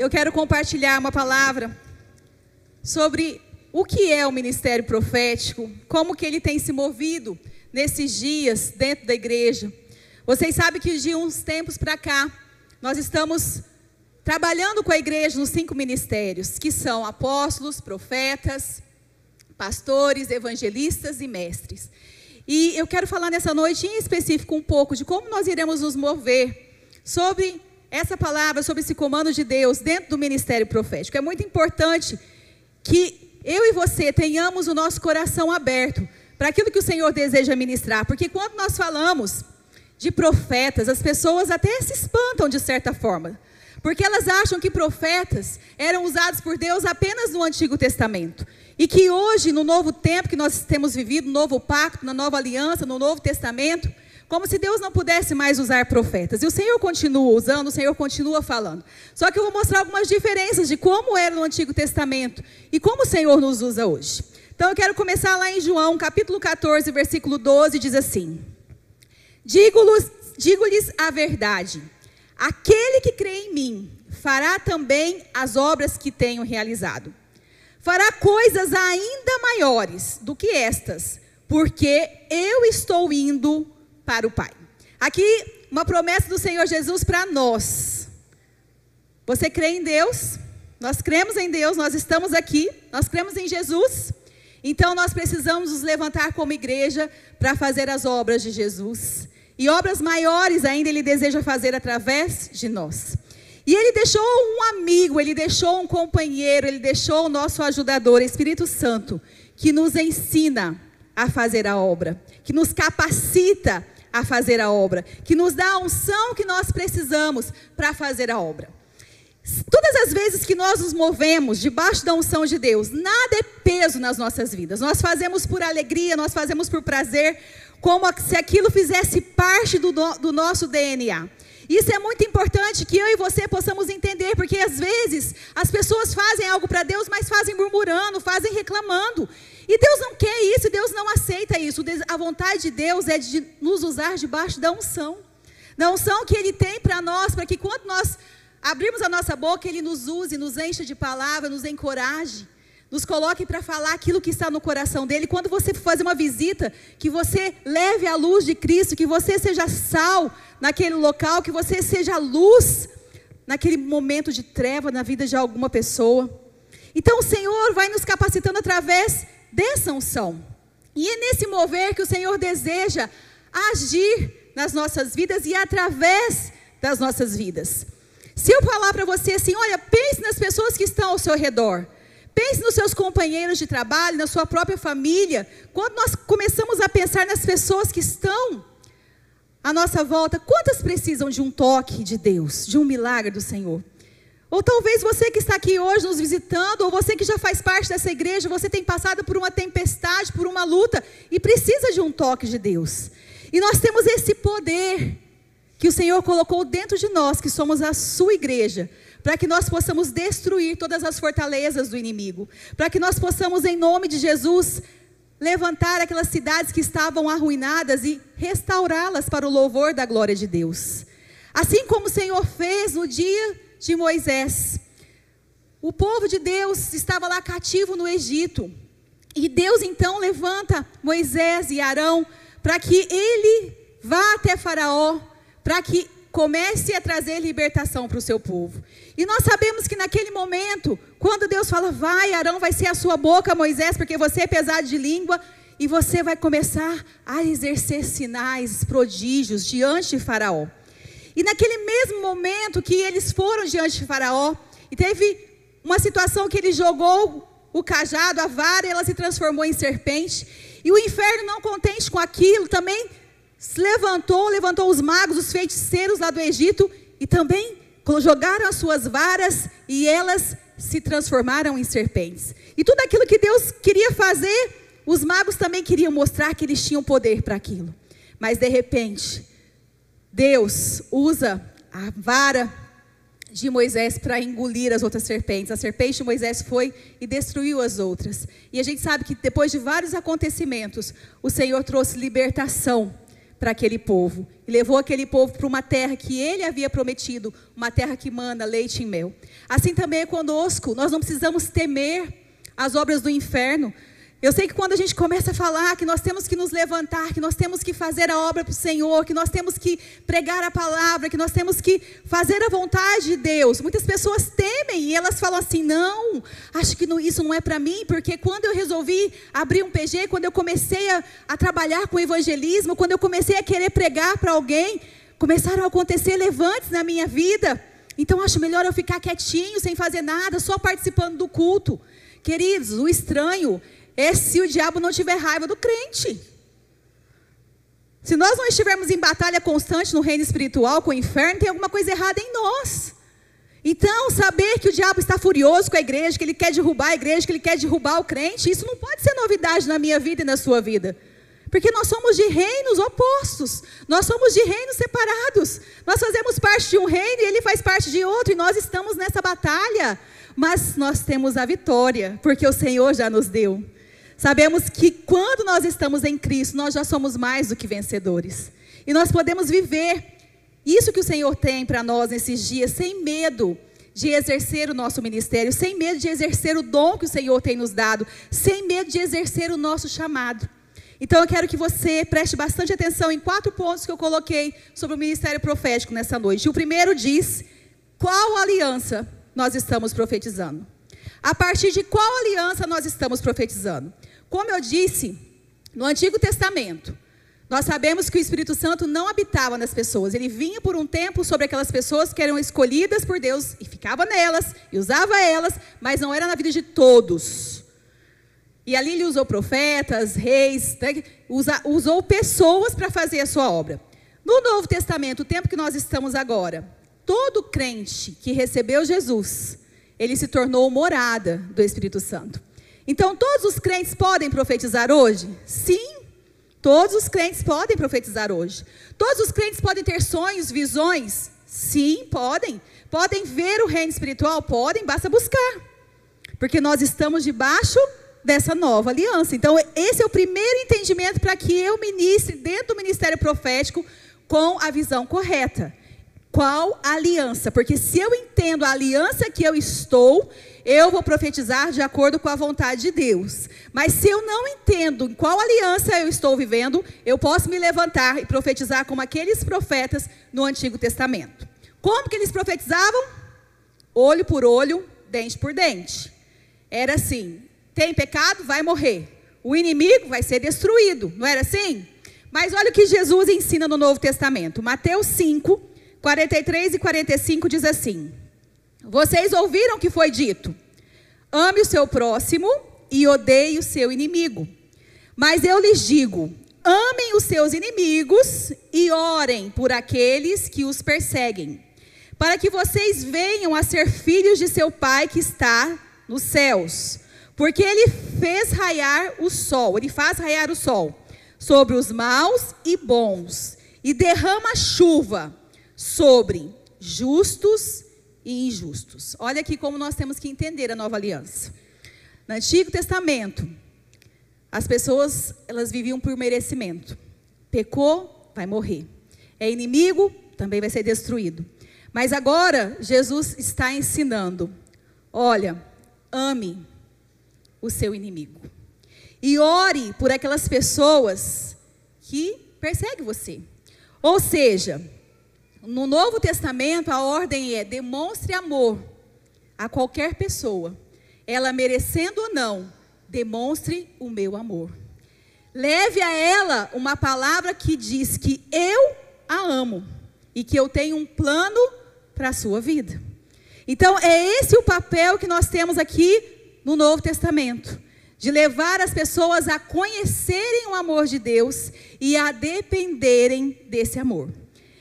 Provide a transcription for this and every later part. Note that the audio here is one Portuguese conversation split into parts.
eu quero compartilhar uma palavra sobre o que é o ministério profético, como que ele tem se movido nesses dias dentro da igreja. Vocês sabem que de uns tempos para cá, nós estamos trabalhando com a igreja nos cinco ministérios, que são apóstolos, profetas, pastores, evangelistas e mestres. E eu quero falar nessa noite em específico um pouco de como nós iremos nos mover sobre essa palavra, sobre esse comando de Deus dentro do ministério profético. É muito importante que eu e você tenhamos o nosso coração aberto para aquilo que o Senhor deseja ministrar, porque quando nós falamos de profetas, as pessoas até se espantam de certa forma, porque elas acham que profetas eram usados por Deus apenas no Antigo Testamento. E que hoje, no novo tempo que nós temos vivido, no novo pacto, na nova aliança, no Novo Testamento, como se Deus não pudesse mais usar profetas. E o Senhor continua usando, o Senhor continua falando. Só que eu vou mostrar algumas diferenças de como era no Antigo Testamento e como o Senhor nos usa hoje. Então eu quero começar lá em João, capítulo 14, versículo 12, diz assim: Digo-lhes digo a verdade. Aquele que crê em mim fará também as obras que tenho realizado fará coisas ainda maiores do que estas, porque eu estou indo para o Pai. Aqui, uma promessa do Senhor Jesus para nós. Você crê em Deus? Nós cremos em Deus, nós estamos aqui, nós cremos em Jesus. Então nós precisamos nos levantar como igreja para fazer as obras de Jesus. E obras maiores ainda Ele deseja fazer através de nós. E ele deixou um amigo, ele deixou um companheiro, ele deixou o nosso ajudador, Espírito Santo, que nos ensina a fazer a obra, que nos capacita a fazer a obra, que nos dá a unção que nós precisamos para fazer a obra. Todas as vezes que nós nos movemos debaixo da unção de Deus, nada é peso nas nossas vidas. Nós fazemos por alegria, nós fazemos por prazer, como se aquilo fizesse parte do, do nosso DNA. Isso é muito importante que eu e você possamos entender, porque às vezes as pessoas fazem algo para Deus, mas fazem murmurando, fazem reclamando. E Deus não quer isso, Deus não aceita isso. A vontade de Deus é de nos usar debaixo da unção. Da unção que Ele tem para nós, para que quando nós abrirmos a nossa boca, Ele nos use, nos encha de palavra, nos encoraje nos coloque para falar aquilo que está no coração dele. Quando você for fazer uma visita, que você leve a luz de Cristo, que você seja sal naquele local, que você seja luz naquele momento de treva na vida de alguma pessoa. Então o Senhor vai nos capacitando através dessa unção. E é nesse mover que o Senhor deseja agir nas nossas vidas e através das nossas vidas. Se eu falar para você assim, olha, pense nas pessoas que estão ao seu redor. Pense nos seus companheiros de trabalho, na sua própria família. Quando nós começamos a pensar nas pessoas que estão à nossa volta, quantas precisam de um toque de Deus, de um milagre do Senhor? Ou talvez você que está aqui hoje nos visitando, ou você que já faz parte dessa igreja, você tem passado por uma tempestade, por uma luta e precisa de um toque de Deus. E nós temos esse poder que o Senhor colocou dentro de nós, que somos a sua igreja, para que nós possamos destruir todas as fortalezas do inimigo, para que nós possamos, em nome de Jesus, levantar aquelas cidades que estavam arruinadas e restaurá-las para o louvor da glória de Deus. Assim como o Senhor fez no dia de Moisés. O povo de Deus estava lá cativo no Egito. E Deus então levanta Moisés e Arão para que ele vá até Faraó, para que comece a trazer libertação para o seu povo. E nós sabemos que naquele momento, quando Deus fala, vai, Arão vai ser a sua boca, Moisés, porque você é pesado de língua, e você vai começar a exercer sinais, prodígios diante de Faraó. E naquele mesmo momento que eles foram diante de Faraó, e teve uma situação que ele jogou o cajado, a vara, e ela se transformou em serpente. E o inferno, não contente com aquilo, também se levantou, levantou os magos, os feiticeiros lá do Egito e também jogaram as suas varas e elas se transformaram em serpentes. E tudo aquilo que Deus queria fazer, os magos também queriam mostrar que eles tinham poder para aquilo. Mas de repente, Deus usa a vara de Moisés para engolir as outras serpentes. A serpente de Moisés foi e destruiu as outras. E a gente sabe que depois de vários acontecimentos, o Senhor trouxe libertação para aquele povo. E levou aquele povo para uma terra que ele havia prometido, uma terra que manda leite e mel. Assim também é conosco, nós não precisamos temer as obras do inferno, eu sei que quando a gente começa a falar que nós temos que nos levantar, que nós temos que fazer a obra para o Senhor, que nós temos que pregar a palavra, que nós temos que fazer a vontade de Deus, muitas pessoas temem e elas falam assim: não, acho que isso não é para mim, porque quando eu resolvi abrir um PG, quando eu comecei a, a trabalhar com evangelismo, quando eu comecei a querer pregar para alguém, começaram a acontecer levantes na minha vida. Então acho melhor eu ficar quietinho, sem fazer nada, só participando do culto. Queridos, o estranho é se o diabo não tiver raiva do crente. Se nós não estivermos em batalha constante no reino espiritual com o inferno, tem alguma coisa errada em nós. Então, saber que o diabo está furioso com a igreja, que ele quer derrubar a igreja, que ele quer derrubar o crente, isso não pode ser novidade na minha vida e na sua vida. Porque nós somos de reinos opostos, nós somos de reinos separados. Nós fazemos parte de um reino e ele faz parte de outro, e nós estamos nessa batalha. Mas nós temos a vitória, porque o Senhor já nos deu. Sabemos que quando nós estamos em Cristo, nós já somos mais do que vencedores. E nós podemos viver isso que o Senhor tem para nós nesses dias, sem medo de exercer o nosso ministério, sem medo de exercer o dom que o Senhor tem nos dado, sem medo de exercer o nosso chamado. Então eu quero que você preste bastante atenção em quatro pontos que eu coloquei sobre o ministério profético nessa noite. O primeiro diz: qual aliança nós estamos profetizando? A partir de qual aliança nós estamos profetizando? Como eu disse, no Antigo Testamento, nós sabemos que o Espírito Santo não habitava nas pessoas. Ele vinha por um tempo sobre aquelas pessoas que eram escolhidas por Deus e ficava nelas e usava elas, mas não era na vida de todos. E ali ele usou profetas, reis, né, usou pessoas para fazer a sua obra. No Novo Testamento, o tempo que nós estamos agora, todo crente que recebeu Jesus, ele se tornou morada do Espírito Santo. Então, todos os crentes podem profetizar hoje? Sim, todos os crentes podem profetizar hoje. Todos os crentes podem ter sonhos, visões? Sim, podem. Podem ver o reino espiritual? Podem, basta buscar. Porque nós estamos debaixo dessa nova aliança. Então, esse é o primeiro entendimento para que eu ministre dentro do ministério profético com a visão correta. Qual aliança? Porque se eu entendo a aliança que eu estou, eu vou profetizar de acordo com a vontade de Deus. Mas se eu não entendo em qual aliança eu estou vivendo, eu posso me levantar e profetizar como aqueles profetas no Antigo Testamento. Como que eles profetizavam? Olho por olho, dente por dente. Era assim: tem pecado, vai morrer. O inimigo vai ser destruído. Não era assim? Mas olha o que Jesus ensina no Novo Testamento. Mateus 5, 43 e 45 diz assim: vocês ouviram o que foi dito: ame o seu próximo e odeie o seu inimigo. Mas eu lhes digo: amem os seus inimigos e orem por aqueles que os perseguem, para que vocês venham a ser filhos de seu Pai que está nos céus. Porque ele fez raiar o sol, ele faz raiar o sol sobre os maus e bons, e derrama chuva sobre justos e injustos. Olha aqui como nós temos que entender a nova aliança. No Antigo Testamento, as pessoas elas viviam por merecimento. Pecou, vai morrer. É inimigo, também vai ser destruído. Mas agora Jesus está ensinando: olha, ame o seu inimigo. E ore por aquelas pessoas que perseguem você. Ou seja, no Novo Testamento, a ordem é: demonstre amor a qualquer pessoa, ela merecendo ou não, demonstre o meu amor. Leve a ela uma palavra que diz que eu a amo e que eu tenho um plano para a sua vida. Então, é esse o papel que nós temos aqui no Novo Testamento de levar as pessoas a conhecerem o amor de Deus e a dependerem desse amor.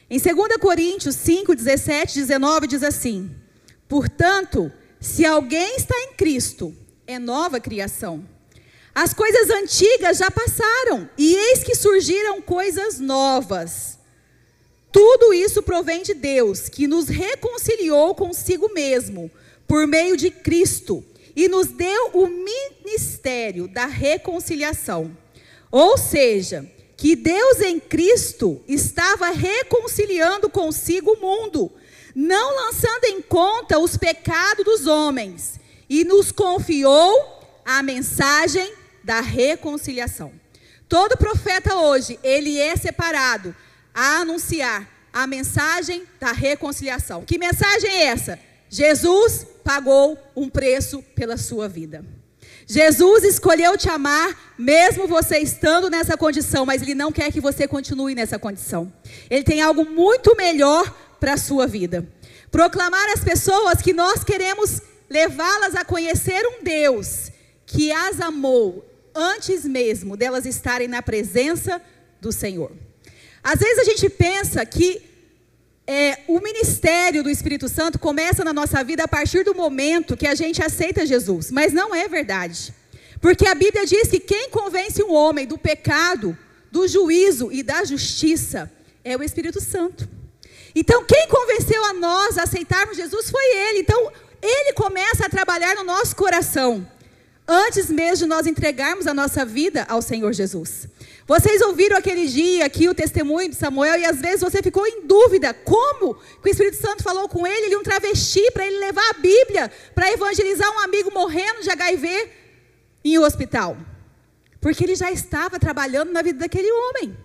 Em 2 Coríntios 5, 17, 19 diz assim: Portanto, se alguém está em Cristo, é nova criação. As coisas antigas já passaram, e eis que surgiram coisas novas. Tudo isso provém de Deus, que nos reconciliou consigo mesmo, por meio de Cristo, e nos deu o ministério da reconciliação. Ou seja, que Deus em Cristo estava reconciliando consigo o mundo, não lançando em conta os pecados dos homens, e nos confiou a mensagem da reconciliação. Todo profeta hoje, ele é separado a anunciar a mensagem da reconciliação. Que mensagem é essa? Jesus pagou um preço pela sua vida. Jesus escolheu te amar, mesmo você estando nessa condição, mas Ele não quer que você continue nessa condição. Ele tem algo muito melhor para a sua vida. Proclamar às pessoas que nós queremos levá-las a conhecer um Deus que as amou antes mesmo delas estarem na presença do Senhor. Às vezes a gente pensa que é, o ministério do Espírito Santo começa na nossa vida a partir do momento que a gente aceita Jesus, mas não é verdade. Porque a Bíblia diz que quem convence um homem do pecado, do juízo e da justiça é o Espírito Santo. Então, quem convenceu a nós a aceitarmos Jesus foi Ele. Então, Ele começa a trabalhar no nosso coração, antes mesmo de nós entregarmos a nossa vida ao Senhor Jesus. Vocês ouviram aquele dia aqui o testemunho de Samuel e às vezes você ficou em dúvida como que o Espírito Santo falou com ele, ele um travesti para ele levar a Bíblia para evangelizar um amigo morrendo de HIV em um hospital. Porque ele já estava trabalhando na vida daquele homem.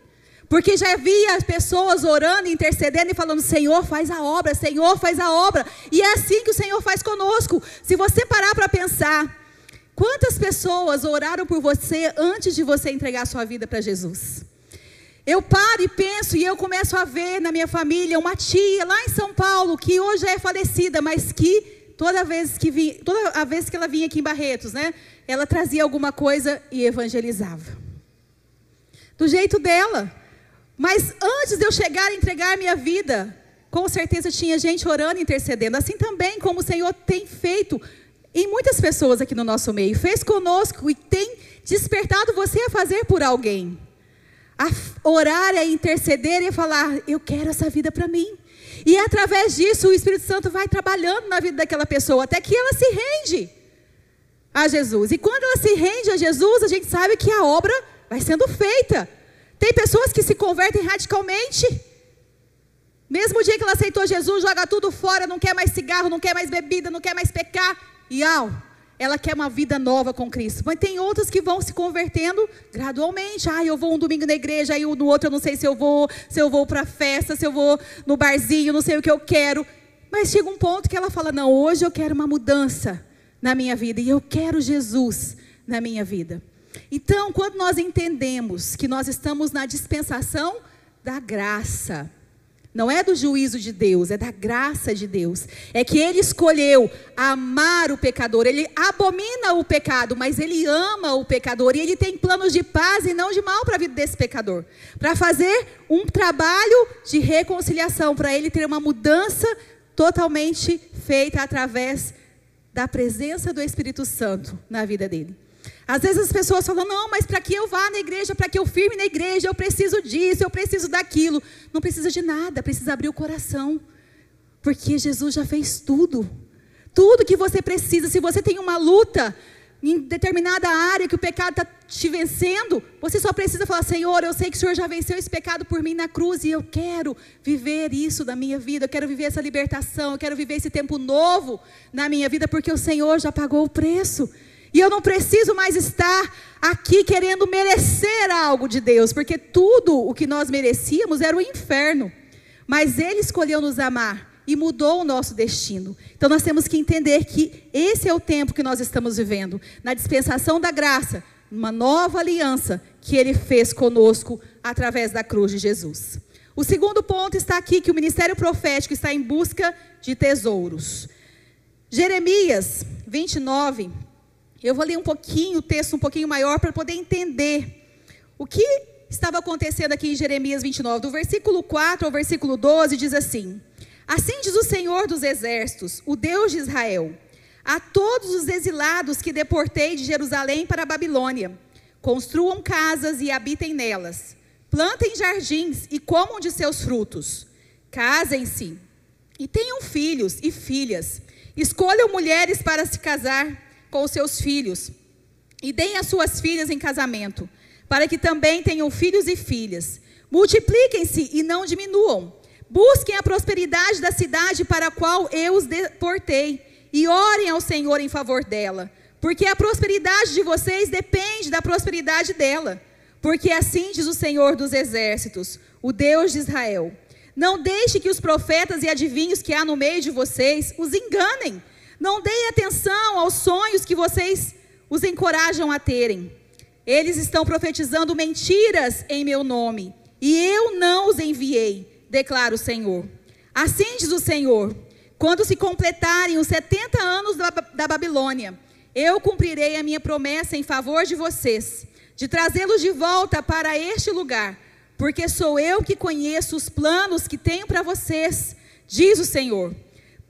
Porque já havia pessoas orando, intercedendo e falando: Senhor, faz a obra, Senhor, faz a obra. E é assim que o Senhor faz conosco. Se você parar para pensar, Quantas pessoas oraram por você antes de você entregar sua vida para Jesus? Eu paro e penso e eu começo a ver na minha família uma tia lá em São Paulo que hoje é falecida, mas que toda vez que vinha, toda a vez que ela vinha aqui em Barretos, né, ela trazia alguma coisa e evangelizava. Do jeito dela. Mas antes de eu chegar a entregar minha vida, com certeza tinha gente orando, intercedendo, assim também como o Senhor tem feito em muitas pessoas aqui no nosso meio, fez conosco e tem despertado você a fazer por alguém. A orar, a interceder e a falar: Eu quero essa vida para mim. E através disso o Espírito Santo vai trabalhando na vida daquela pessoa até que ela se rende a Jesus. E quando ela se rende a Jesus, a gente sabe que a obra vai sendo feita. Tem pessoas que se convertem radicalmente. Mesmo dia que ela aceitou Jesus, joga tudo fora, não quer mais cigarro, não quer mais bebida, não quer mais pecar e ao, ela quer uma vida nova com Cristo. Mas tem outras que vão se convertendo gradualmente. Ah, eu vou um domingo na igreja, aí no outro eu não sei se eu vou, se eu vou para festa, se eu vou no barzinho, não sei o que eu quero. Mas chega um ponto que ela fala: "Não, hoje eu quero uma mudança na minha vida e eu quero Jesus na minha vida". Então, quando nós entendemos que nós estamos na dispensação da graça, não é do juízo de Deus, é da graça de Deus. É que ele escolheu amar o pecador. Ele abomina o pecado, mas ele ama o pecador. E ele tem planos de paz e não de mal para a vida desse pecador. Para fazer um trabalho de reconciliação, para ele ter uma mudança totalmente feita através da presença do Espírito Santo na vida dele. Às vezes as pessoas falam: não, mas para que eu vá na igreja, para que eu firme na igreja, eu preciso disso, eu preciso daquilo. Não precisa de nada, precisa abrir o coração. Porque Jesus já fez tudo. Tudo que você precisa. Se você tem uma luta em determinada área que o pecado está te vencendo, você só precisa falar: Senhor, eu sei que o Senhor já venceu esse pecado por mim na cruz e eu quero viver isso da minha vida, eu quero viver essa libertação, eu quero viver esse tempo novo na minha vida, porque o Senhor já pagou o preço. E eu não preciso mais estar aqui querendo merecer algo de Deus, porque tudo o que nós merecíamos era o inferno. Mas Ele escolheu nos amar e mudou o nosso destino. Então nós temos que entender que esse é o tempo que nós estamos vivendo na dispensação da graça, uma nova aliança que Ele fez conosco através da cruz de Jesus. O segundo ponto está aqui que o ministério profético está em busca de tesouros. Jeremias 29, eu vou ler um pouquinho, o texto um pouquinho maior, para poder entender o que estava acontecendo aqui em Jeremias 29. Do versículo 4 ao versículo 12, diz assim: Assim diz o Senhor dos Exércitos, o Deus de Israel, a todos os exilados que deportei de Jerusalém para a Babilônia: construam casas e habitem nelas, plantem jardins e comam de seus frutos, casem-se e tenham filhos e filhas, escolham mulheres para se casar com seus filhos, e deem as suas filhas em casamento, para que também tenham filhos e filhas. Multipliquem-se e não diminuam. Busquem a prosperidade da cidade para a qual eu os deportei e orem ao Senhor em favor dela, porque a prosperidade de vocês depende da prosperidade dela. Porque assim diz o Senhor dos exércitos, o Deus de Israel: Não deixe que os profetas e adivinhos que há no meio de vocês os enganem. Não deem atenção aos sonhos que vocês os encorajam a terem. Eles estão profetizando mentiras em meu nome, e eu não os enviei, declara o Senhor. Assim diz o Senhor: quando se completarem os 70 anos da, da Babilônia, eu cumprirei a minha promessa em favor de vocês, de trazê-los de volta para este lugar, porque sou eu que conheço os planos que tenho para vocês, diz o Senhor.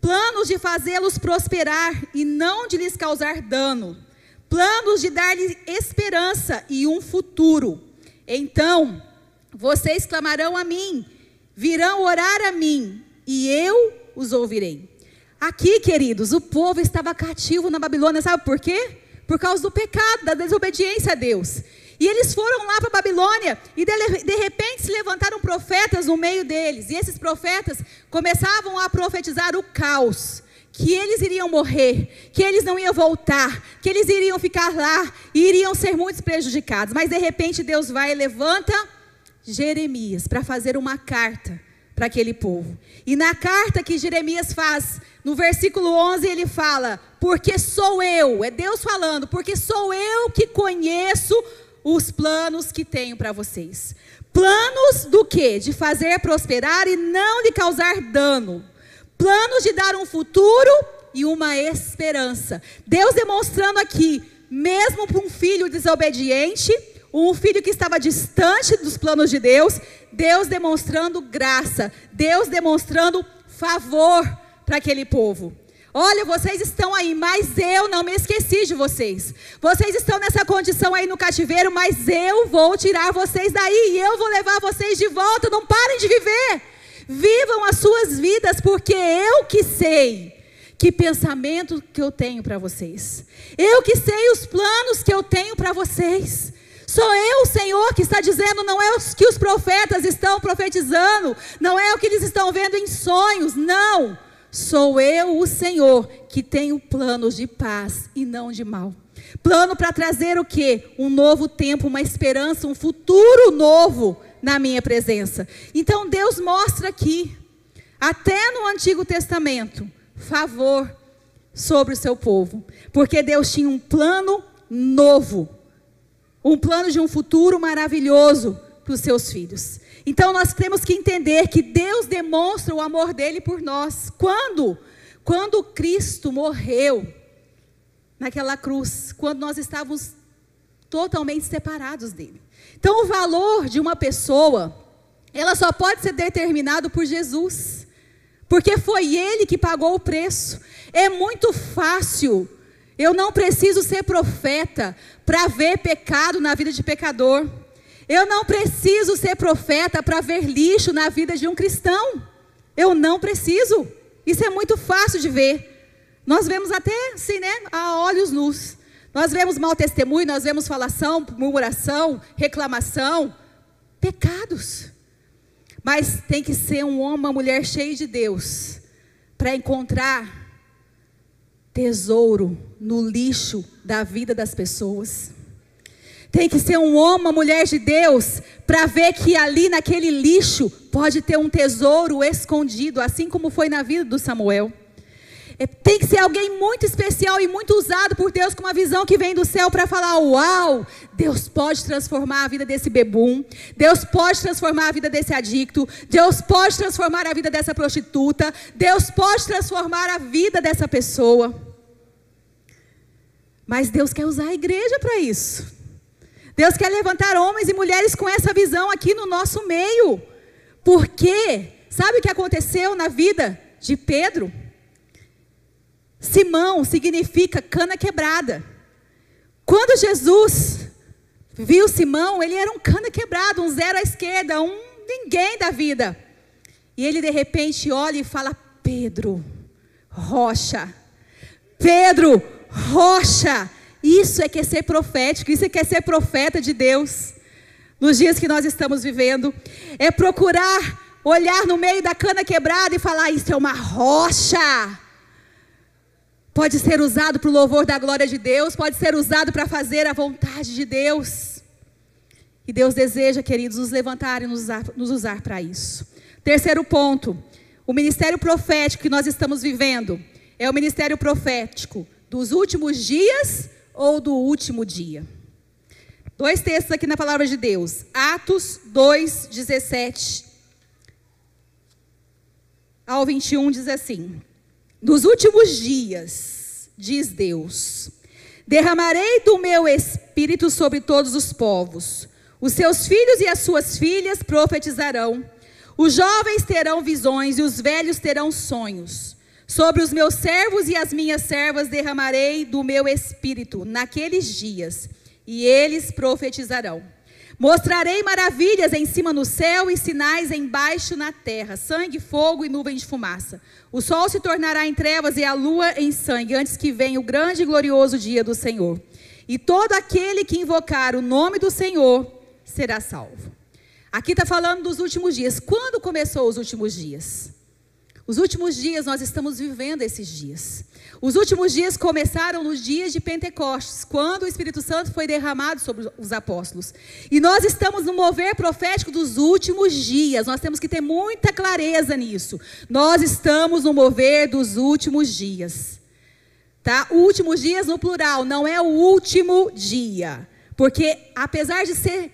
Planos de fazê-los prosperar e não de lhes causar dano planos de dar-lhe esperança e um futuro. Então, vocês clamarão a mim, virão orar a mim, e eu os ouvirei. Aqui, queridos, o povo estava cativo na Babilônia, sabe por quê? Por causa do pecado, da desobediência a Deus. E eles foram lá para Babilônia e de, de, repente se levantaram profetas no meio deles. E esses profetas começavam a profetizar o caos que eles iriam morrer, que eles não iam voltar, que eles iriam ficar lá e iriam ser muito prejudicados. Mas de repente Deus vai e levanta Jeremias para fazer uma carta para aquele povo. E na carta que Jeremias faz, no versículo 11, ele fala: Porque sou eu, é Deus falando, porque sou eu que conheço os planos que tenho para vocês. Planos do que? De fazer prosperar e não de causar dano planos de dar um futuro e uma esperança. Deus demonstrando aqui, mesmo para um filho desobediente, um filho que estava distante dos planos de Deus, Deus demonstrando graça, Deus demonstrando favor para aquele povo. Olha, vocês estão aí, mas eu não me esqueci de vocês. Vocês estão nessa condição aí no cativeiro, mas eu vou tirar vocês daí e eu vou levar vocês de volta. Não parem de viver. Vivam as suas vidas, porque eu que sei que pensamento que eu tenho para vocês. Eu que sei os planos que eu tenho para vocês. Sou eu, Senhor, que está dizendo, não é o que os profetas estão profetizando, não é o que eles estão vendo em sonhos, não. Sou eu, o Senhor, que tenho planos de paz e não de mal. Plano para trazer o que? Um novo tempo, uma esperança, um futuro novo na minha presença. Então Deus mostra aqui, até no Antigo Testamento, favor sobre o seu povo, porque Deus tinha um plano novo, um plano de um futuro maravilhoso para os seus filhos. Então nós temos que entender que Deus demonstra o amor dele por nós. Quando? Quando Cristo morreu naquela cruz, quando nós estávamos totalmente separados dele. Então, o valor de uma pessoa, ela só pode ser determinado por Jesus, porque foi Ele que pagou o preço. É muito fácil. Eu não preciso ser profeta para ver pecado na vida de pecador. Eu não preciso ser profeta para ver lixo na vida de um cristão. Eu não preciso. Isso é muito fácil de ver. Nós vemos até assim, né, a olhos nus. Nós vemos mau testemunho, nós vemos falação, murmuração, reclamação, pecados. Mas tem que ser um homem, uma mulher cheio de Deus para encontrar tesouro no lixo da vida das pessoas. Tem que ser um homem, uma mulher de Deus para ver que ali naquele lixo pode ter um tesouro escondido, assim como foi na vida do Samuel. É, tem que ser alguém muito especial e muito usado por Deus com uma visão que vem do céu para falar: Uau, Deus pode transformar a vida desse bebum, Deus pode transformar a vida desse adicto, Deus pode transformar a vida dessa prostituta, Deus pode transformar a vida dessa pessoa. Mas Deus quer usar a igreja para isso. Deus quer levantar homens e mulheres com essa visão aqui no nosso meio. Porque, sabe o que aconteceu na vida de Pedro? Simão significa cana quebrada. Quando Jesus viu Simão, ele era um cana quebrado, um zero à esquerda, um ninguém da vida. E ele de repente olha e fala: Pedro, rocha. Pedro, rocha. Isso é que é ser profético, isso é que é ser profeta de Deus. nos dias que nós estamos vivendo, é procurar olhar no meio da cana quebrada e falar: Isso é uma rocha. Pode ser usado para o louvor da glória de Deus, pode ser usado para fazer a vontade de Deus. E Deus deseja, queridos, nos levantar e nos usar, nos usar para isso. Terceiro ponto: o ministério profético que nós estamos vivendo é o ministério profético dos últimos dias ou do último dia. Dois textos aqui na palavra de Deus. Atos 2, 17 ao 21 diz assim: Nos últimos dias, diz Deus, derramarei do meu espírito sobre todos os povos. Os seus filhos e as suas filhas profetizarão. Os jovens terão visões e os velhos terão sonhos. Sobre os meus servos e as minhas servas derramarei do meu espírito naqueles dias, e eles profetizarão. Mostrarei maravilhas em cima no céu e sinais embaixo na terra: sangue, fogo e nuvem de fumaça. O sol se tornará em trevas e a lua em sangue, antes que venha o grande e glorioso dia do Senhor. E todo aquele que invocar o nome do Senhor será salvo. Aqui está falando dos últimos dias. Quando começou os últimos dias? Os últimos dias, nós estamos vivendo esses dias. Os últimos dias começaram nos dias de Pentecostes, quando o Espírito Santo foi derramado sobre os apóstolos. E nós estamos no mover profético dos últimos dias. Nós temos que ter muita clareza nisso. Nós estamos no mover dos últimos dias. Tá? Últimos dias no plural, não é o último dia. Porque apesar de ser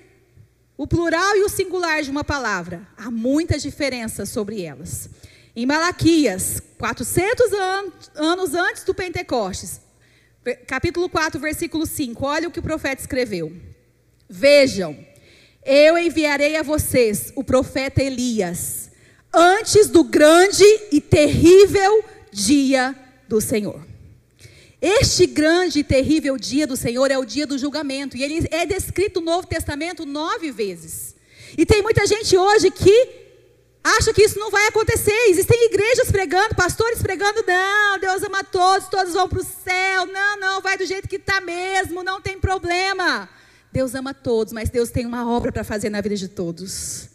o plural e o singular de uma palavra, há muita diferença sobre elas. Em Malaquias, 400 anos antes do Pentecostes, capítulo 4, versículo 5, olha o que o profeta escreveu. Vejam, eu enviarei a vocês o profeta Elias, antes do grande e terrível dia do Senhor. Este grande e terrível dia do Senhor é o dia do julgamento, e ele é descrito no Novo Testamento nove vezes. E tem muita gente hoje que acha que isso não vai acontecer. Existem igrejas pregando, pastores pregando, não, Deus ama todos, todos vão para o céu. Não, não, vai do jeito que está mesmo, não tem problema. Deus ama todos, mas Deus tem uma obra para fazer na vida de todos.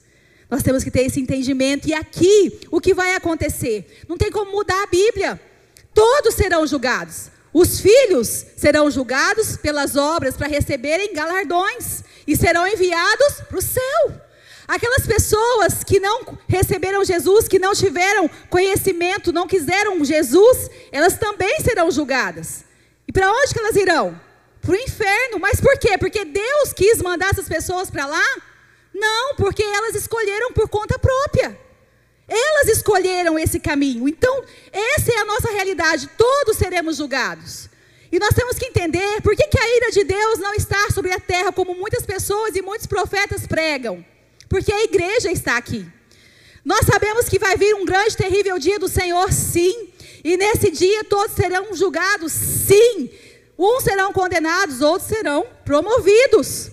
Nós temos que ter esse entendimento. E aqui, o que vai acontecer? Não tem como mudar a Bíblia. Todos serão julgados. Os filhos serão julgados pelas obras para receberem galardões e serão enviados para o céu. Aquelas pessoas que não receberam Jesus, que não tiveram conhecimento, não quiseram Jesus, elas também serão julgadas. E para onde que elas irão? Para o inferno. Mas por quê? Porque Deus quis mandar essas pessoas para lá? Não, porque elas escolheram por conta própria. Elas escolheram esse caminho. Então, essa é a nossa realidade. Todos seremos julgados. E nós temos que entender por que, que a ira de Deus não está sobre a terra, como muitas pessoas e muitos profetas pregam. Porque a igreja está aqui. Nós sabemos que vai vir um grande, terrível dia do Senhor, sim. E nesse dia todos serão julgados, sim. Uns serão condenados, outros serão promovidos.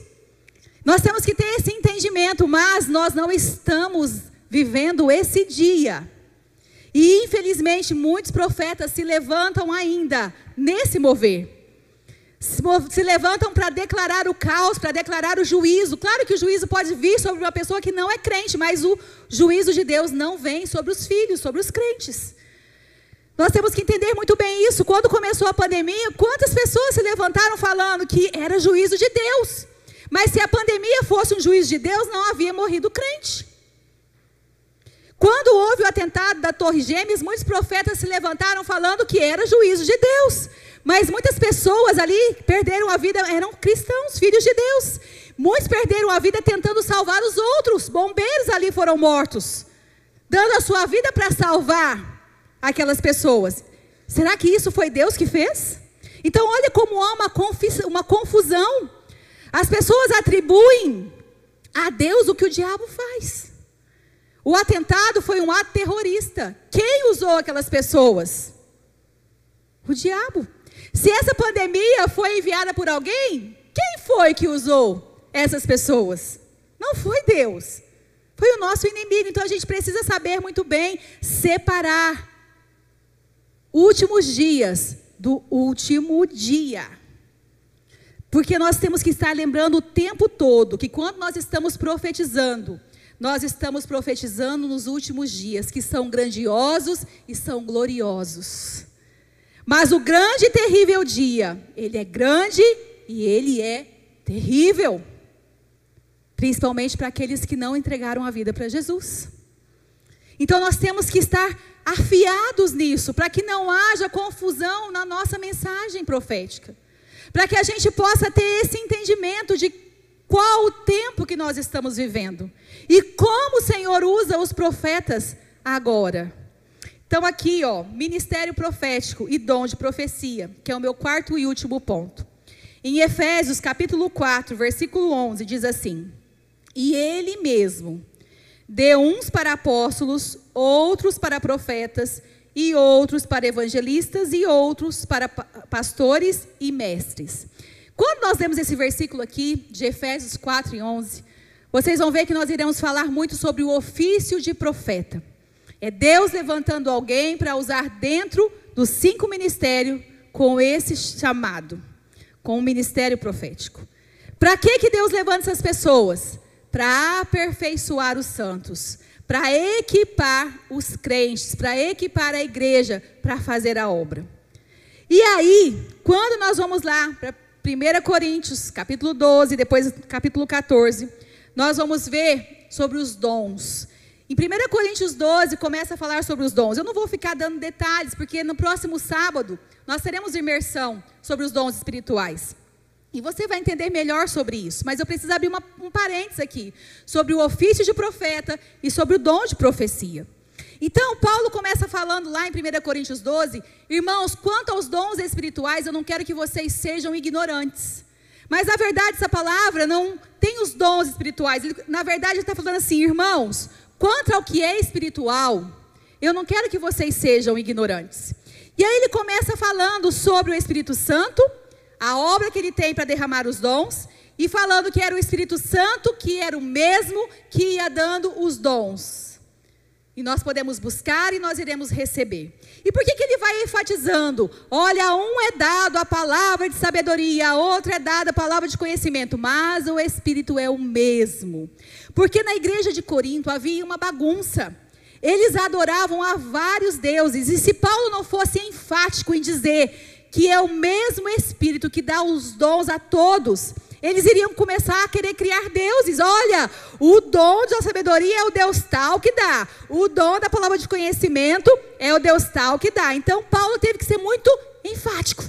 Nós temos que ter esse entendimento, mas nós não estamos vivendo esse dia. E infelizmente muitos profetas se levantam ainda nesse mover se levantam para declarar o caos, para declarar o juízo. Claro que o juízo pode vir sobre uma pessoa que não é crente, mas o juízo de Deus não vem sobre os filhos, sobre os crentes. Nós temos que entender muito bem isso. Quando começou a pandemia, quantas pessoas se levantaram falando que era juízo de Deus? Mas se a pandemia fosse um juízo de Deus, não havia morrido crente. Quando houve o atentado da Torre Gêmeas, muitos profetas se levantaram falando que era juízo de Deus. Mas muitas pessoas ali perderam a vida, eram cristãos, filhos de Deus. Muitos perderam a vida tentando salvar os outros. Bombeiros ali foram mortos, dando a sua vida para salvar aquelas pessoas. Será que isso foi Deus que fez? Então, olha como há uma, confusão. As pessoas atribuem a Deus o que o diabo faz. O atentado foi um ato terrorista. Quem usou aquelas pessoas? O diabo. Se essa pandemia foi enviada por alguém, quem foi que usou essas pessoas? Não foi Deus. Foi o nosso inimigo. Então a gente precisa saber muito bem separar últimos dias do último dia. Porque nós temos que estar lembrando o tempo todo que quando nós estamos profetizando, nós estamos profetizando nos últimos dias, que são grandiosos e são gloriosos. Mas o grande e terrível dia, ele é grande e ele é terrível. Principalmente para aqueles que não entregaram a vida para Jesus. Então nós temos que estar afiados nisso, para que não haja confusão na nossa mensagem profética. Para que a gente possa ter esse entendimento de qual o tempo que nós estamos vivendo e como o Senhor usa os profetas agora. Então aqui, ó, ministério profético e dom de profecia, que é o meu quarto e último ponto. Em Efésios, capítulo 4, versículo 11, diz assim: "E ele mesmo deu uns para apóstolos, outros para profetas, e outros para evangelistas, e outros para pastores e mestres." Quando nós lemos esse versículo aqui, de Efésios 4 e 11, vocês vão ver que nós iremos falar muito sobre o ofício de profeta. É Deus levantando alguém para usar dentro dos cinco ministérios com esse chamado, com o ministério profético. Para que, que Deus levanta essas pessoas? Para aperfeiçoar os santos, para equipar os crentes, para equipar a igreja para fazer a obra. E aí, quando nós vamos lá para 1 Coríntios, capítulo 12, depois capítulo 14, nós vamos ver sobre os dons. Em 1 Coríntios 12 começa a falar sobre os dons. Eu não vou ficar dando detalhes, porque no próximo sábado nós teremos imersão sobre os dons espirituais. E você vai entender melhor sobre isso. Mas eu preciso abrir uma, um parênteses aqui sobre o ofício de profeta e sobre o dom de profecia. Então, Paulo começa falando lá em 1 Coríntios 12: Irmãos, quanto aos dons espirituais, eu não quero que vocês sejam ignorantes. Mas na verdade, essa palavra não tem os dons espirituais. Ele, na verdade, ele está falando assim, irmãos, Quanto ao que é espiritual, eu não quero que vocês sejam ignorantes. E aí ele começa falando sobre o Espírito Santo, a obra que ele tem para derramar os dons, e falando que era o Espírito Santo que era o mesmo que ia dando os dons. E nós podemos buscar e nós iremos receber. E por que, que ele vai enfatizando? Olha, um é dado a palavra de sabedoria, a outro é dada a palavra de conhecimento, mas o Espírito é o mesmo. Porque na igreja de Corinto havia uma bagunça. Eles adoravam a vários deuses. E se Paulo não fosse enfático em dizer que é o mesmo Espírito que dá os dons a todos, eles iriam começar a querer criar deuses. Olha, o dom da sabedoria é o Deus tal que dá. O dom da palavra de conhecimento é o Deus tal que dá. Então Paulo teve que ser muito enfático.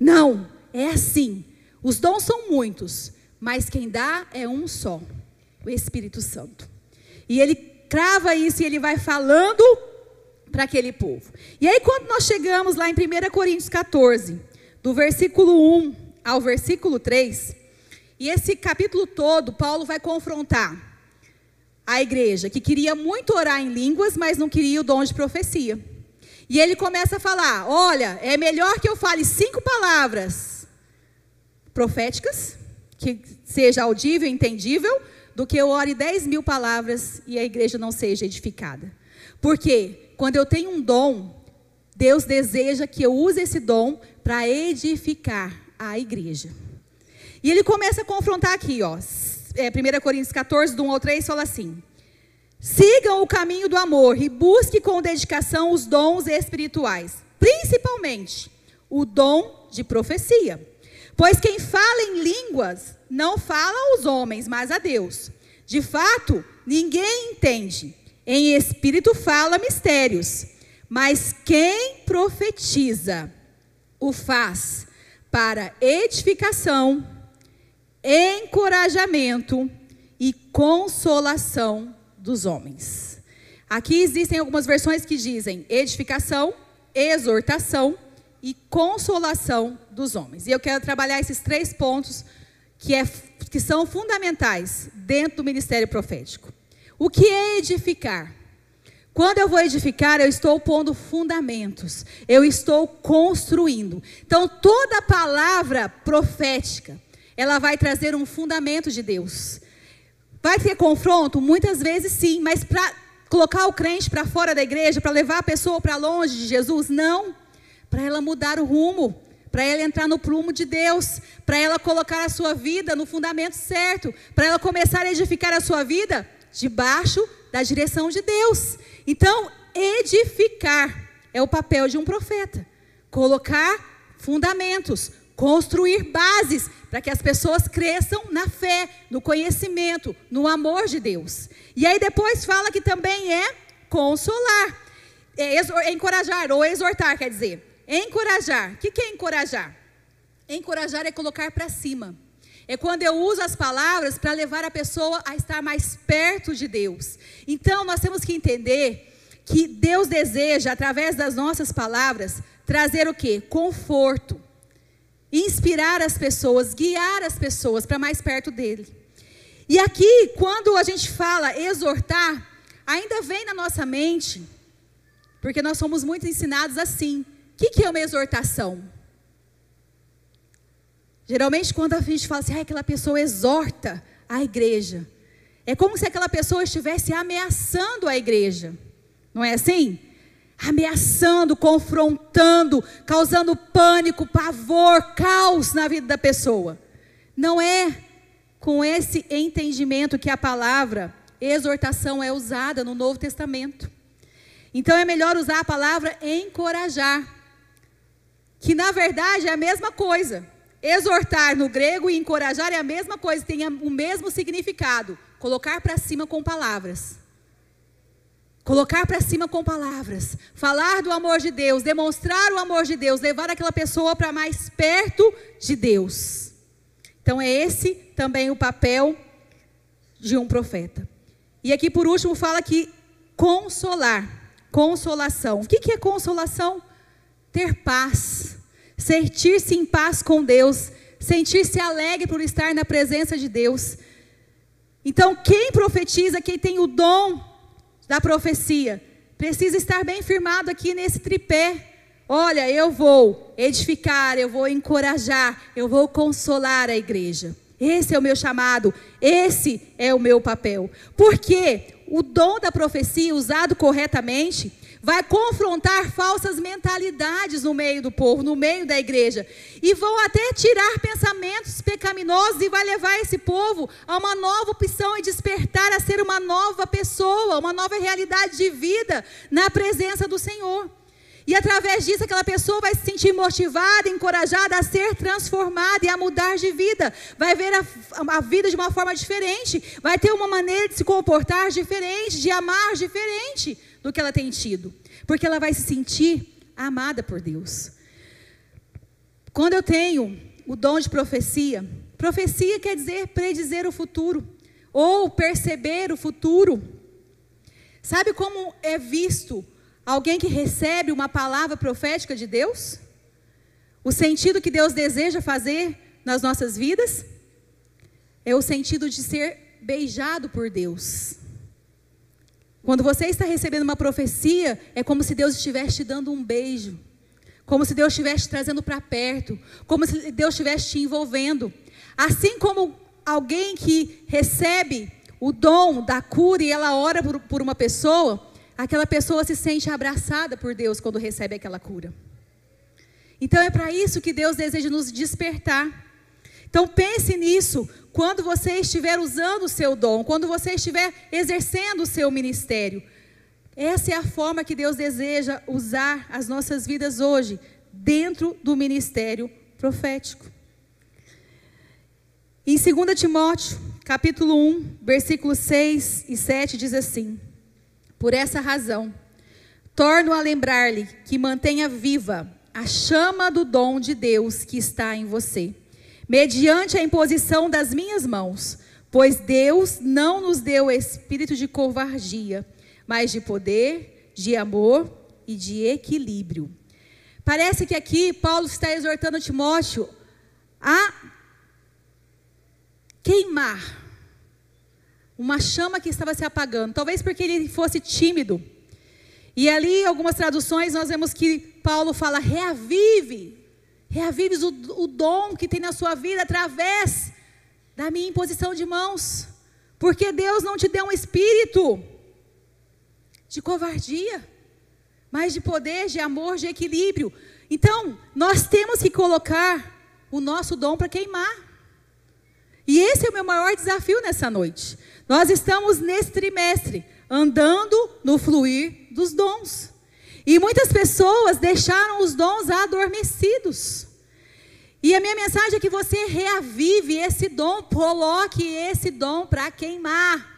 Não, é assim. Os dons são muitos, mas quem dá é um só, o Espírito Santo. E ele crava isso e ele vai falando para aquele povo. E aí, quando nós chegamos lá em 1 Coríntios 14, do versículo 1 ao versículo 3, e esse capítulo todo, Paulo vai confrontar a igreja que queria muito orar em línguas, mas não queria o dom de profecia. E ele começa a falar: olha, é melhor que eu fale cinco palavras proféticas, que seja audível entendível, do que eu ore dez mil palavras e a igreja não seja edificada. Porque quando eu tenho um dom, Deus deseja que eu use esse dom para edificar a igreja. E ele começa a confrontar aqui, ó. É, 1 Coríntios 14, do 1 ao 3, fala assim: Sigam o caminho do amor e busque com dedicação os dons espirituais, principalmente o dom de profecia. Pois quem fala em línguas não fala aos homens, mas a Deus. De fato, ninguém entende. Em espírito fala mistérios. Mas quem profetiza o faz para edificação encorajamento e consolação dos homens. Aqui existem algumas versões que dizem edificação, exortação e consolação dos homens. E eu quero trabalhar esses três pontos que, é, que são fundamentais dentro do ministério profético. O que é edificar? Quando eu vou edificar, eu estou pondo fundamentos, eu estou construindo. Então, toda palavra profética, ela vai trazer um fundamento de Deus. Vai ter confronto? Muitas vezes sim, mas para colocar o crente para fora da igreja, para levar a pessoa para longe de Jesus? Não. Para ela mudar o rumo, para ela entrar no prumo de Deus, para ela colocar a sua vida no fundamento certo, para ela começar a edificar a sua vida debaixo da direção de Deus. Então, edificar é o papel de um profeta. Colocar fundamentos, construir bases para que as pessoas cresçam na fé, no conhecimento, no amor de Deus. E aí depois fala que também é consolar, é, é encorajar ou exortar, quer dizer, encorajar. O que, é encorajar? Encorajar é colocar para cima. É quando eu uso as palavras para levar a pessoa a estar mais perto de Deus. Então, nós temos que entender que Deus deseja, através das nossas palavras, trazer o que? Conforto. Inspirar as pessoas, guiar as pessoas para mais perto dele. E aqui, quando a gente fala exortar, ainda vem na nossa mente, porque nós somos muito ensinados assim. Que, que é uma exortação? Geralmente, quando a gente fala assim, ah, aquela pessoa exorta a igreja, é como se aquela pessoa estivesse ameaçando a igreja. Não é assim? Ameaçando, confrontando, causando pânico, pavor, caos na vida da pessoa. Não é com esse entendimento que a palavra exortação é usada no Novo Testamento. Então é melhor usar a palavra encorajar, que na verdade é a mesma coisa. Exortar no grego e encorajar é a mesma coisa, tem o mesmo significado. Colocar para cima com palavras. Colocar para cima com palavras, falar do amor de Deus, demonstrar o amor de Deus, levar aquela pessoa para mais perto de Deus. Então é esse também o papel de um profeta. E aqui por último fala que consolar, consolação. O que, que é consolação? Ter paz, sentir-se em paz com Deus, sentir-se alegre por estar na presença de Deus. Então, quem profetiza, quem tem o dom da profecia, precisa estar bem firmado aqui nesse tripé. Olha, eu vou edificar, eu vou encorajar, eu vou consolar a igreja. Esse é o meu chamado, esse é o meu papel. Porque o dom da profecia, usado corretamente, vai confrontar falsas mentalidades no meio do povo, no meio da igreja, e vão até tirar pensamentos pecaminosos e vai levar esse povo a uma nova opção e despertar a ser uma nova pessoa, uma nova realidade de vida na presença do Senhor. E através disso, aquela pessoa vai se sentir motivada, encorajada a ser transformada e a mudar de vida. Vai ver a, a, vida de uma forma diferente. Vai ter uma maneira de se comportar diferente, de amar diferente do que ela tem tido, porque ela vai se sentir amada por Deus. Quando eu tenho o dom de profecia, profecia quer dizer predizer o futuro ou perceber o futuro. Sabe como é visto alguém que recebe uma palavra profética de Deus? O sentido que Deus deseja fazer nas nossas vidas é o sentido de ser beijado por Deus. Quando você está recebendo uma profecia, é como se Deus estivesse te dando um beijo, como se Deus estivesse te trazendo para perto, como se Deus estivesse te envolvendo. Assim como alguém que recebe o dom da cura e ela ora por, por uma pessoa, aquela pessoa se sente abraçada por Deus quando recebe aquela cura. Então é para isso que Deus deseja nos despertar. Então pense nisso quando você estiver usando o seu dom, quando você estiver exercendo o seu ministério. Essa é a forma que Deus deseja usar as nossas vidas hoje, dentro do ministério profético. Em 2 Timóteo, capítulo 1, versículos 6 e 7 diz assim: Por essa razão, torno a lembrar-lhe que mantenha viva a chama do dom de Deus que está em você mediante a imposição das minhas mãos, pois Deus não nos deu espírito de covardia, mas de poder, de amor e de equilíbrio. Parece que aqui Paulo está exortando Timóteo a queimar uma chama que estava se apagando, talvez porque ele fosse tímido. E ali, algumas traduções, nós vemos que Paulo fala: reavive Reavives o, o dom que tem na sua vida através da minha imposição de mãos. Porque Deus não te deu um espírito de covardia, mas de poder, de amor, de equilíbrio. Então, nós temos que colocar o nosso dom para queimar. E esse é o meu maior desafio nessa noite. Nós estamos nesse trimestre andando no fluir dos dons. E muitas pessoas deixaram os dons adormecidos. E a minha mensagem é que você reavive esse dom, coloque esse dom para queimar.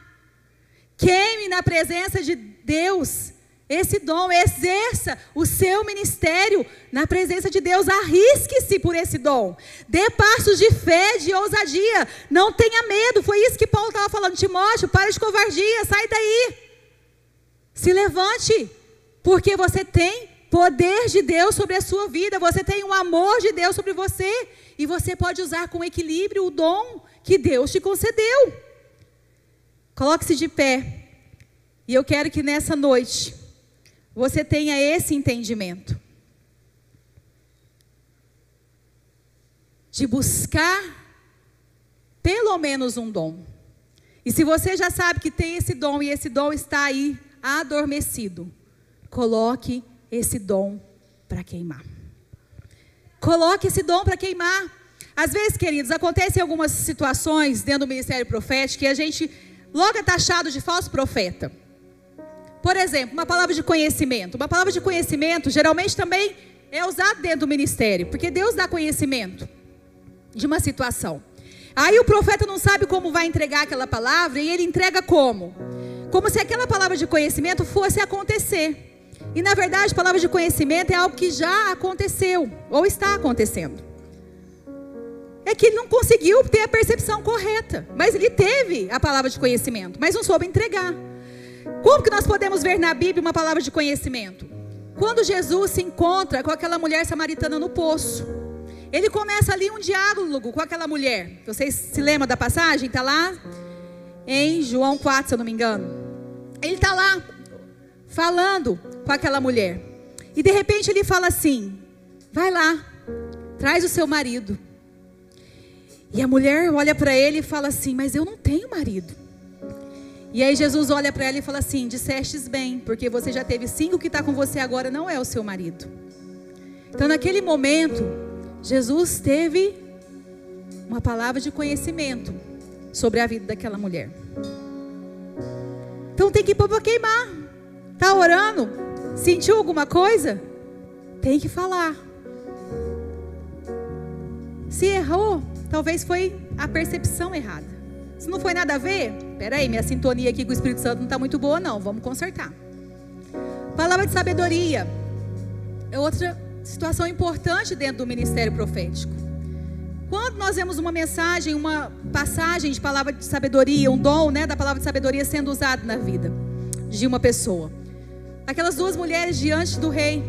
Queime na presença de Deus esse dom, exerça o seu ministério na presença de Deus, arrisque-se por esse dom, dê passos de fé, de ousadia, não tenha medo, foi isso que Paulo estava falando, Timóteo, para de covardia, sai daí, se levante, porque você tem poder de Deus sobre a sua vida, você tem um amor de Deus sobre você, e você pode usar com equilíbrio o dom que Deus te concedeu. Coloque-se de pé, e eu quero que nessa noite, você tenha esse entendimento. De buscar pelo menos um dom. E se você já sabe que tem esse dom e esse dom está aí adormecido, coloque esse dom para queimar. Coloque esse dom para queimar. Às vezes, queridos, acontecem algumas situações dentro do ministério profético que a gente logo é taxado de falso profeta. Por exemplo, uma palavra de conhecimento. Uma palavra de conhecimento geralmente também é usada dentro do ministério, porque Deus dá conhecimento de uma situação. Aí o profeta não sabe como vai entregar aquela palavra e ele entrega como? Como se aquela palavra de conhecimento fosse acontecer. E na verdade, palavra de conhecimento é algo que já aconteceu ou está acontecendo. É que ele não conseguiu ter a percepção correta, mas ele teve a palavra de conhecimento, mas não soube entregar. Como que nós podemos ver na Bíblia uma palavra de conhecimento? Quando Jesus se encontra com aquela mulher samaritana no poço, ele começa ali um diálogo com aquela mulher. Vocês se lembram da passagem? Está lá em João 4, se eu não me engano. Ele está lá falando com aquela mulher. E de repente ele fala assim: Vai lá, traz o seu marido. E a mulher olha para ele e fala assim: Mas eu não tenho marido. E aí Jesus olha para ela e fala assim: Dissestes bem, porque você já teve cinco, que está com você agora não é o seu marido. Então, naquele momento, Jesus teve uma palavra de conhecimento sobre a vida daquela mulher. Então tem que pôr para queimar. Tá orando? Sentiu alguma coisa? Tem que falar. Se errou, talvez foi a percepção errada. Se não foi nada a ver, peraí, minha sintonia aqui com o Espírito Santo não está muito boa, não. Vamos consertar. Palavra de sabedoria é outra situação importante dentro do ministério profético. Quando nós vemos uma mensagem, uma passagem de palavra de sabedoria, um dom né, da palavra de sabedoria sendo usado na vida de uma pessoa. Aquelas duas mulheres diante do rei,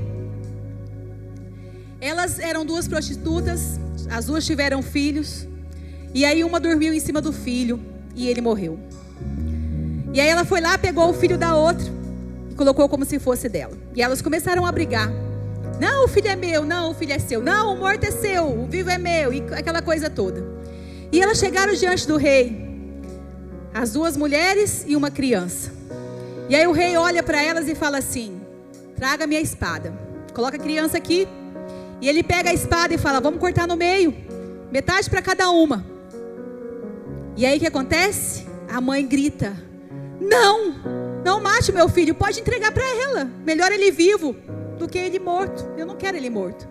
elas eram duas prostitutas, as duas tiveram filhos. E aí uma dormiu em cima do filho e ele morreu. E aí ela foi lá, pegou o filho da outra e colocou como se fosse dela. E elas começaram a brigar. Não, o filho é meu, não, o filho é seu. Não, o morto é seu, o vivo é meu, e aquela coisa toda. E elas chegaram diante do rei, as duas mulheres e uma criança. E aí o rei olha para elas e fala assim: Traga minha espada. Coloca a criança aqui. E ele pega a espada e fala: Vamos cortar no meio, metade para cada uma. E aí o que acontece? A mãe grita: Não, não mate meu filho, pode entregar para ela. Melhor ele vivo do que ele morto. Eu não quero ele morto.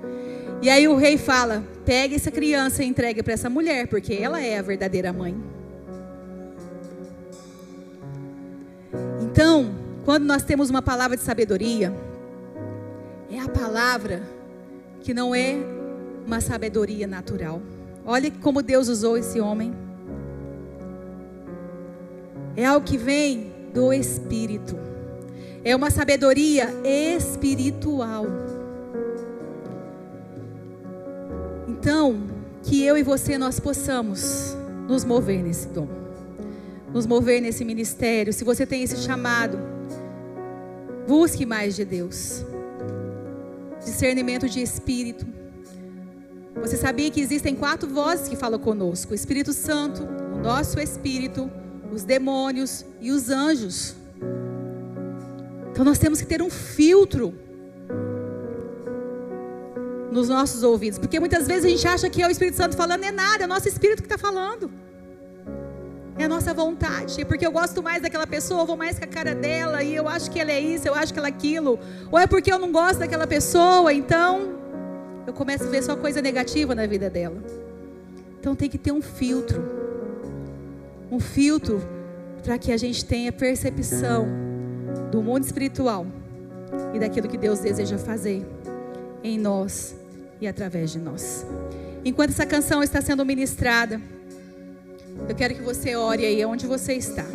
E aí o rei fala: Pegue essa criança e entregue para essa mulher, porque ela é a verdadeira mãe. Então, quando nós temos uma palavra de sabedoria, é a palavra que não é uma sabedoria natural. Olha como Deus usou esse homem. É algo que vem do Espírito. É uma sabedoria espiritual. Então, que eu e você nós possamos nos mover nesse dom. Nos mover nesse ministério. Se você tem esse chamado, busque mais de Deus. Discernimento de espírito. Você sabia que existem quatro vozes que falam conosco: o Espírito Santo, o nosso espírito, os demônios e os anjos. Então nós temos que ter um filtro. nos nossos ouvidos. Porque muitas vezes a gente acha que é o Espírito Santo falando, é nada, é o nosso Espírito que está falando. É a nossa vontade. Porque eu gosto mais daquela pessoa, eu vou mais com a cara dela, e eu acho que ela é isso, eu acho que ela é aquilo. Ou é porque eu não gosto daquela pessoa, então eu começo a ver só coisa negativa na vida dela. Então tem que ter um filtro. Um filtro para que a gente tenha percepção do mundo espiritual e daquilo que Deus deseja fazer em nós e através de nós. Enquanto essa canção está sendo ministrada, eu quero que você ore aí onde você está.